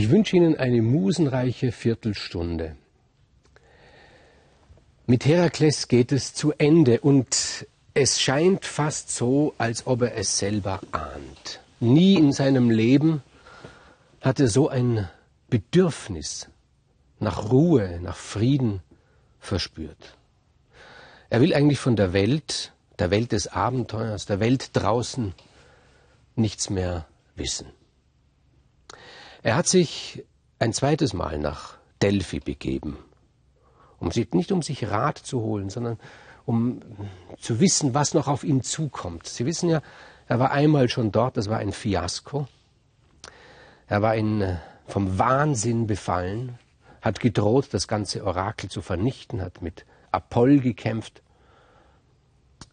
Ich wünsche Ihnen eine musenreiche Viertelstunde. Mit Herakles geht es zu Ende und es scheint fast so, als ob er es selber ahnt. Nie in seinem Leben hat er so ein Bedürfnis nach Ruhe, nach Frieden verspürt. Er will eigentlich von der Welt, der Welt des Abenteuers, der Welt draußen nichts mehr wissen. Er hat sich ein zweites Mal nach Delphi begeben, um sich, nicht um sich Rat zu holen, sondern um zu wissen, was noch auf ihn zukommt. Sie wissen ja, er war einmal schon dort, das war ein Fiasko. Er war in, äh, vom Wahnsinn befallen, hat gedroht, das ganze Orakel zu vernichten, hat mit Apoll gekämpft,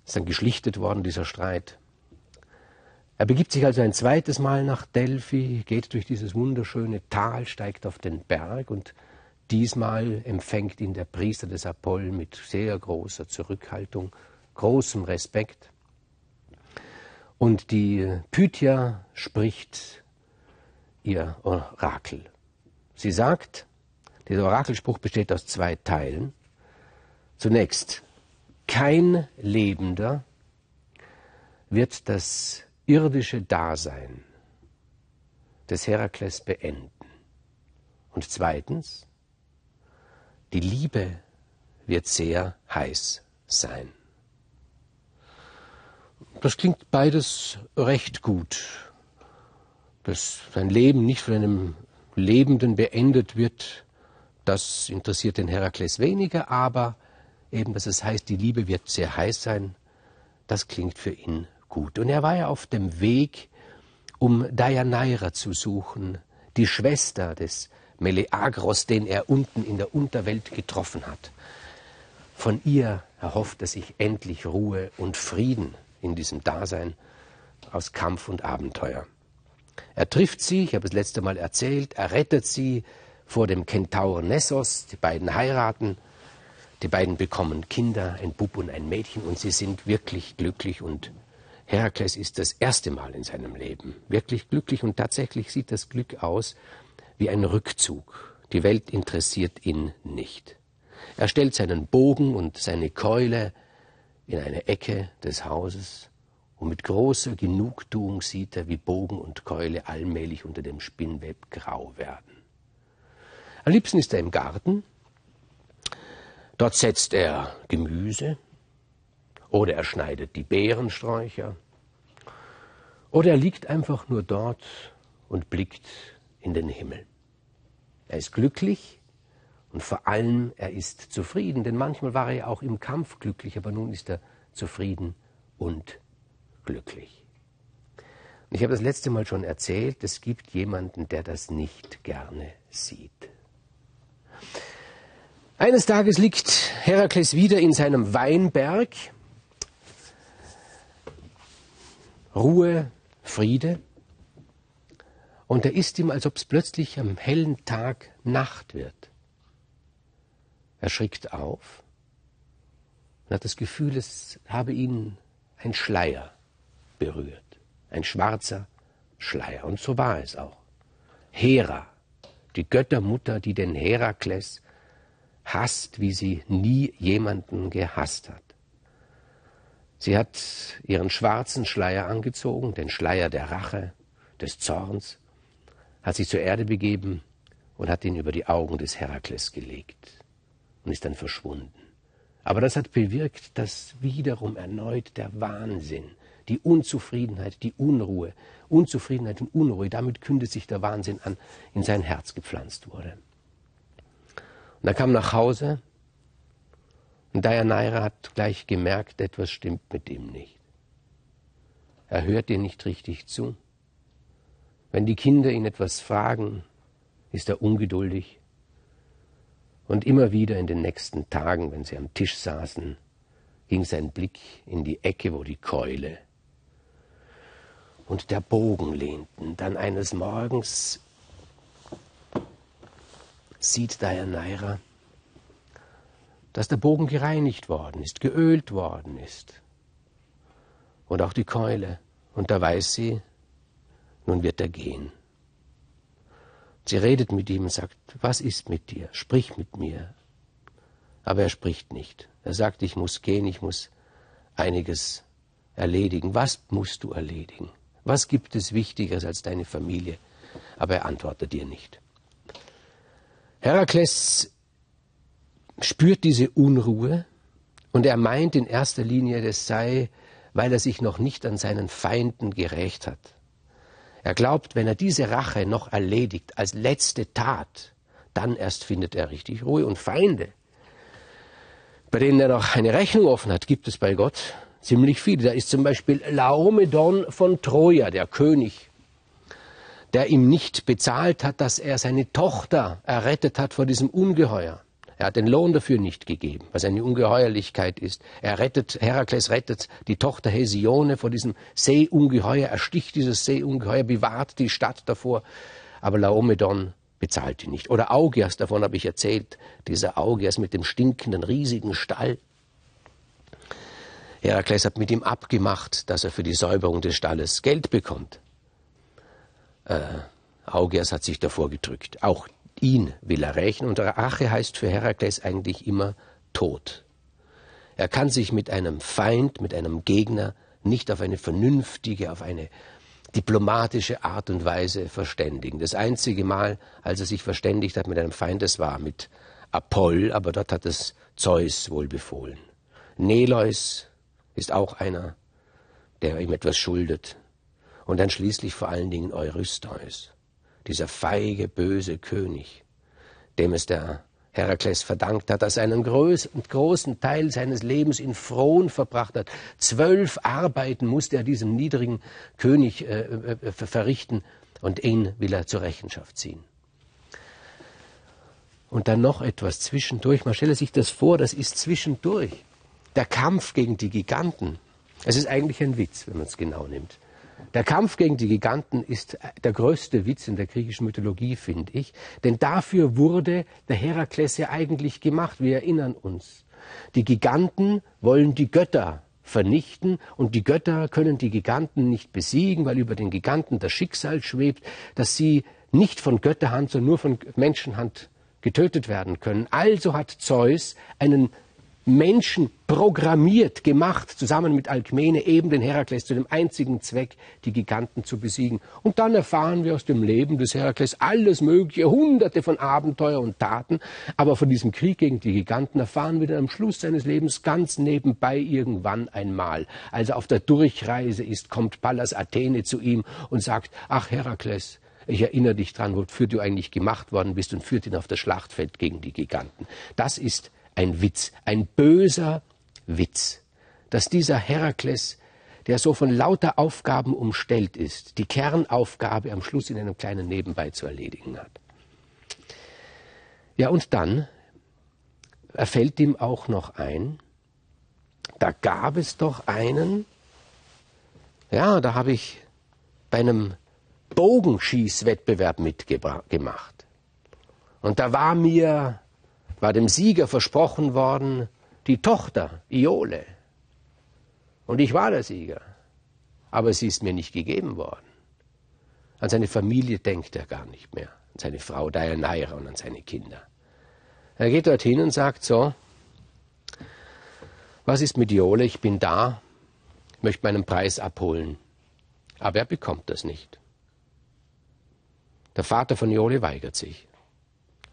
ist dann geschlichtet worden, dieser Streit. Er begibt sich also ein zweites Mal nach Delphi, geht durch dieses wunderschöne Tal, steigt auf den Berg und diesmal empfängt ihn der Priester des Apoll mit sehr großer Zurückhaltung, großem Respekt. Und die Pythia spricht ihr Orakel. Sie sagt, dieser Orakelspruch besteht aus zwei Teilen. Zunächst, kein Lebender wird das irdische Dasein des Herakles beenden. Und zweitens, die Liebe wird sehr heiß sein. Das klingt beides recht gut. Dass sein Leben nicht von einem Lebenden beendet wird, das interessiert den Herakles weniger, aber eben, dass es heißt, die Liebe wird sehr heiß sein, das klingt für ihn gut. Und er war ja auf dem Weg, um Deianeira zu suchen, die Schwester des Meleagros, den er unten in der Unterwelt getroffen hat. Von ihr erhofft er sich endlich Ruhe und Frieden in diesem Dasein aus Kampf und Abenteuer. Er trifft sie, ich habe es letzte Mal erzählt, er rettet sie vor dem Kentaur Nessos, die beiden heiraten, die beiden bekommen Kinder, ein Bub und ein Mädchen, und sie sind wirklich glücklich und Herakles ist das erste Mal in seinem Leben wirklich glücklich und tatsächlich sieht das Glück aus wie ein Rückzug. Die Welt interessiert ihn nicht. Er stellt seinen Bogen und seine Keule in eine Ecke des Hauses und mit großer Genugtuung sieht er, wie Bogen und Keule allmählich unter dem Spinnweb grau werden. Am liebsten ist er im Garten. Dort setzt er Gemüse, oder er schneidet die Beerensträucher. Oder er liegt einfach nur dort und blickt in den Himmel. Er ist glücklich und vor allem er ist zufrieden, denn manchmal war er auch im Kampf glücklich, aber nun ist er zufrieden und glücklich. Und ich habe das letzte Mal schon erzählt, es gibt jemanden, der das nicht gerne sieht. Eines Tages liegt Herakles wieder in seinem Weinberg Ruhe, Friede. Und er ist ihm, als ob es plötzlich am hellen Tag Nacht wird. Er schrickt auf und hat das Gefühl, es habe ihn ein Schleier berührt. Ein schwarzer Schleier. Und so war es auch. Hera, die Göttermutter, die den Herakles hasst, wie sie nie jemanden gehasst hat. Sie hat ihren schwarzen Schleier angezogen, den Schleier der Rache, des Zorns, hat sich zur Erde begeben und hat ihn über die Augen des Herakles gelegt und ist dann verschwunden. Aber das hat bewirkt, dass wiederum erneut der Wahnsinn, die Unzufriedenheit, die Unruhe, Unzufriedenheit und Unruhe, damit kündet sich der Wahnsinn an, in sein Herz gepflanzt wurde. Und er kam nach Hause und Deianeira hat gleich gemerkt, etwas stimmt mit ihm nicht. Er hört ihr nicht richtig zu. Wenn die Kinder ihn etwas fragen, ist er ungeduldig. Und immer wieder in den nächsten Tagen, wenn sie am Tisch saßen, ging sein Blick in die Ecke, wo die Keule und der Bogen lehnten. Dann eines Morgens sieht Deianeira, dass der Bogen gereinigt worden ist, geölt worden ist. Und auch die Keule. Und da weiß sie, nun wird er gehen. Sie redet mit ihm und sagt, was ist mit dir? Sprich mit mir. Aber er spricht nicht. Er sagt, ich muss gehen, ich muss einiges erledigen. Was musst du erledigen? Was gibt es Wichtigeres als deine Familie? Aber er antwortet dir nicht. Herakles spürt diese Unruhe und er meint in erster Linie, das sei, weil er sich noch nicht an seinen Feinden gerecht hat. Er glaubt, wenn er diese Rache noch erledigt als letzte Tat, dann erst findet er richtig Ruhe. Und Feinde, bei denen er noch eine Rechnung offen hat, gibt es bei Gott ziemlich viele. Da ist zum Beispiel Laomedon von Troja, der König, der ihm nicht bezahlt hat, dass er seine Tochter errettet hat vor diesem Ungeheuer. Er hat den Lohn dafür nicht gegeben, was eine Ungeheuerlichkeit ist. Er rettet, Herakles rettet die Tochter Hesione vor diesem Seeungeheuer, ersticht dieses Seeungeheuer, bewahrt die Stadt davor. Aber Laomedon bezahlt ihn nicht. Oder Augeas, davon habe ich erzählt, dieser Augeas mit dem stinkenden, riesigen Stall. Herakles hat mit ihm abgemacht, dass er für die Säuberung des Stalles Geld bekommt. Äh, Augeas hat sich davor gedrückt. Auch ihn will er rächen. Und Rache heißt für Herakles eigentlich immer Tod. Er kann sich mit einem Feind, mit einem Gegner nicht auf eine vernünftige, auf eine diplomatische Art und Weise verständigen. Das einzige Mal, als er sich verständigt hat mit einem Feind, das war mit Apoll, aber dort hat es Zeus wohl befohlen. Neleus ist auch einer, der ihm etwas schuldet. Und dann schließlich vor allen Dingen Eurystheus dieser feige, böse König, dem es der Herakles verdankt hat, dass er einen großen Teil seines Lebens in Frohn verbracht hat. Zwölf Arbeiten musste er diesem niedrigen König äh, äh, verrichten und ihn will er zur Rechenschaft ziehen. Und dann noch etwas zwischendurch. Man stelle sich das vor, das ist zwischendurch. Der Kampf gegen die Giganten. Es ist eigentlich ein Witz, wenn man es genau nimmt. Der Kampf gegen die Giganten ist der größte Witz in der griechischen Mythologie, finde ich. Denn dafür wurde der Herakles ja eigentlich gemacht. Wir erinnern uns. Die Giganten wollen die Götter vernichten und die Götter können die Giganten nicht besiegen, weil über den Giganten das Schicksal schwebt, dass sie nicht von Götterhand, sondern nur von Menschenhand getötet werden können. Also hat Zeus einen Menschen programmiert, gemacht, zusammen mit Alkmene, eben den Herakles zu dem einzigen Zweck, die Giganten zu besiegen. Und dann erfahren wir aus dem Leben des Herakles alles Mögliche, hunderte von Abenteuer und Taten, aber von diesem Krieg gegen die Giganten erfahren wir dann am Schluss seines Lebens ganz nebenbei irgendwann einmal. Als er auf der Durchreise ist, kommt Pallas Athene zu ihm und sagt, ach Herakles, ich erinnere dich dran, wofür du eigentlich gemacht worden bist und führt ihn auf das Schlachtfeld gegen die Giganten. Das ist ein Witz, ein böser Witz, dass dieser Herakles, der so von lauter Aufgaben umstellt ist, die Kernaufgabe am Schluss in einem kleinen Nebenbei zu erledigen hat. Ja, und dann erfällt ihm auch noch ein, da gab es doch einen, ja, da habe ich bei einem Bogenschießwettbewerb mitgemacht. Und da war mir war dem Sieger versprochen worden, die Tochter Iole. Und ich war der Sieger. Aber sie ist mir nicht gegeben worden. An seine Familie denkt er gar nicht mehr. An seine Frau Deianeira und an seine Kinder. Er geht dorthin und sagt so, was ist mit Iole? Ich bin da, möchte meinen Preis abholen. Aber er bekommt das nicht. Der Vater von Iole weigert sich.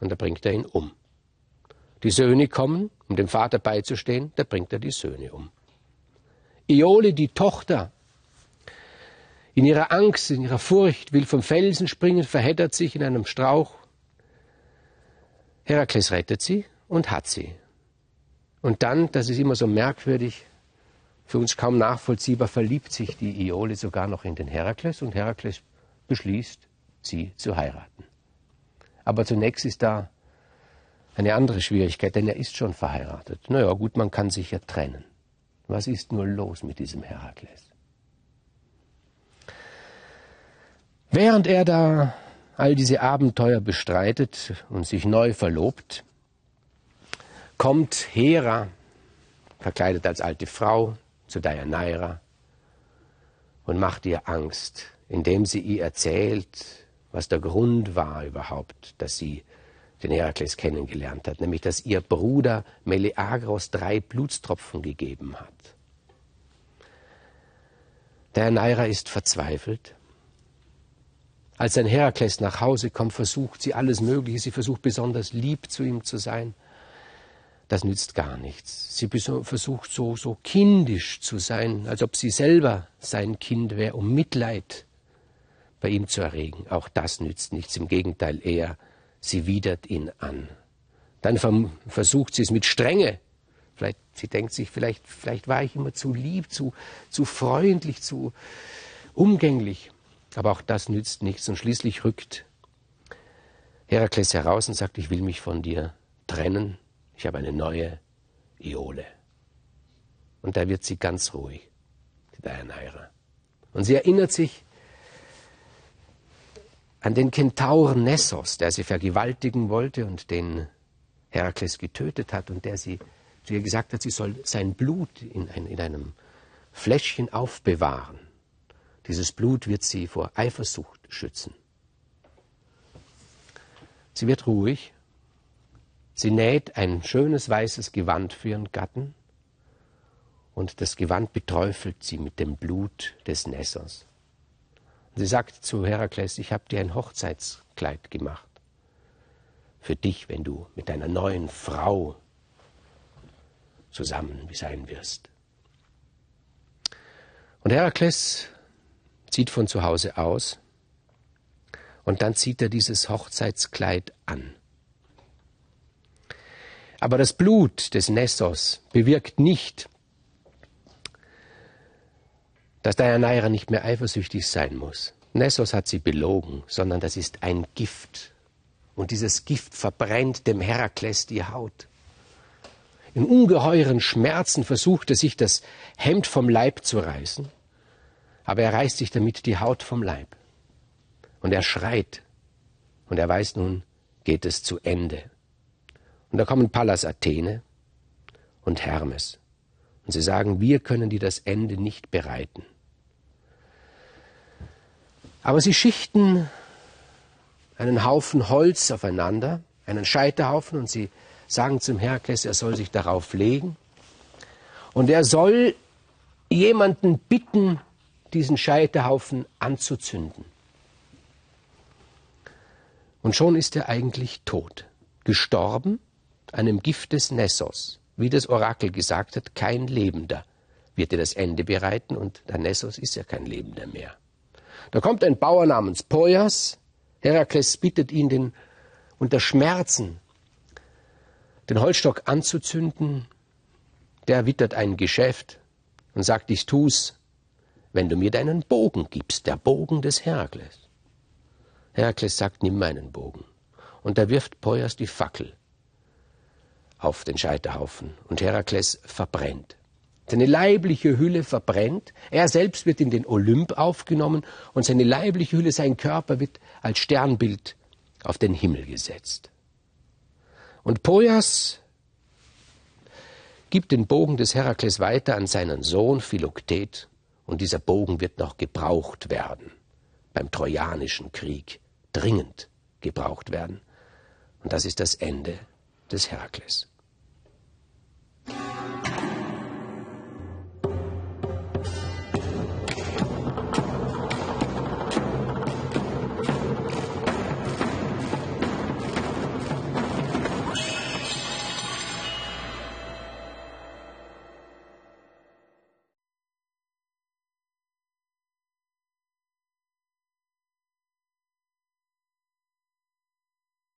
Und da bringt er ihn um. Die Söhne kommen, um dem Vater beizustehen, da bringt er die Söhne um. Iole, die Tochter, in ihrer Angst, in ihrer Furcht, will vom Felsen springen, verheddert sich in einem Strauch. Herakles rettet sie und hat sie. Und dann, das ist immer so merkwürdig, für uns kaum nachvollziehbar, verliebt sich die Iole sogar noch in den Herakles und Herakles beschließt, sie zu heiraten. Aber zunächst ist da eine andere Schwierigkeit, denn er ist schon verheiratet. Naja, gut, man kann sich ja trennen. Was ist nur los mit diesem Herakles? Während er da all diese Abenteuer bestreitet und sich neu verlobt, kommt Hera, verkleidet als alte Frau, zu Deianeira und macht ihr Angst, indem sie ihr erzählt, was der Grund war überhaupt, dass sie den Herakles kennengelernt hat, nämlich dass ihr Bruder Meleagros drei Blutstropfen gegeben hat. Der Neira ist verzweifelt. Als ein Herakles nach Hause kommt, versucht sie alles Mögliche. Sie versucht besonders lieb zu ihm zu sein. Das nützt gar nichts. Sie versucht so, so kindisch zu sein, als ob sie selber sein Kind wäre, um Mitleid bei ihm zu erregen. Auch das nützt nichts. Im Gegenteil, er, sie widert ihn an. Dann versucht sie es mit Strenge. Vielleicht, sie denkt sich, vielleicht, vielleicht war ich immer zu lieb, zu, zu freundlich, zu umgänglich. Aber auch das nützt nichts. Und schließlich rückt Herakles heraus und sagt, ich will mich von dir trennen. Ich habe eine neue Iole. Und da wird sie ganz ruhig, die Deianeira. Und sie erinnert sich an den Kentauren Nessos, der sie vergewaltigen wollte und den Herakles getötet hat und der sie zu ihr gesagt hat, sie soll sein Blut in, ein, in einem Fläschchen aufbewahren. Dieses Blut wird sie vor Eifersucht schützen. Sie wird ruhig. Sie näht ein schönes weißes Gewand für ihren Gatten und das Gewand beträufelt sie mit dem Blut des Nessers. Sie sagt zu Herakles, ich habe dir ein Hochzeitskleid gemacht. Für dich, wenn du mit deiner neuen Frau zusammen sein wirst. Und Herakles zieht von zu Hause aus und dann zieht er dieses Hochzeitskleid an. Aber das Blut des Nessos bewirkt nicht, dass Deianeira nicht mehr eifersüchtig sein muss. Nessos hat sie belogen, sondern das ist ein Gift. Und dieses Gift verbrennt dem Herakles die Haut. In ungeheuren Schmerzen versucht er sich das Hemd vom Leib zu reißen aber er reißt sich damit die Haut vom Leib. Und er schreit. Und er weiß nun, geht es zu Ende. Und da kommen Pallas Athene und Hermes. Und sie sagen, wir können dir das Ende nicht bereiten. Aber sie schichten einen Haufen Holz aufeinander, einen Scheiterhaufen, und sie sagen zum Herkes, er soll sich darauf legen. Und er soll jemanden bitten, diesen Scheiterhaufen anzuzünden. Und schon ist er eigentlich tot, gestorben einem Gift des Nessos. Wie das Orakel gesagt hat, kein Lebender wird dir das Ende bereiten und der Nessos ist ja kein Lebender mehr. Da kommt ein Bauer namens Poias. Herakles bittet ihn, den, unter Schmerzen den Holzstock anzuzünden. Der wittert ein Geschäft und sagt, ich tu's, wenn du mir deinen Bogen gibst, der Bogen des Herakles. Herakles sagt, nimm meinen Bogen. Und da wirft Poias die Fackel auf den Scheiterhaufen und Herakles verbrennt. Seine leibliche Hülle verbrennt, er selbst wird in den Olymp aufgenommen und seine leibliche Hülle, sein Körper wird als Sternbild auf den Himmel gesetzt. Und Poias gibt den Bogen des Herakles weiter an seinen Sohn Philoktet und dieser Bogen wird noch gebraucht werden, beim Trojanischen Krieg, dringend gebraucht werden. Und das ist das Ende des Herakles.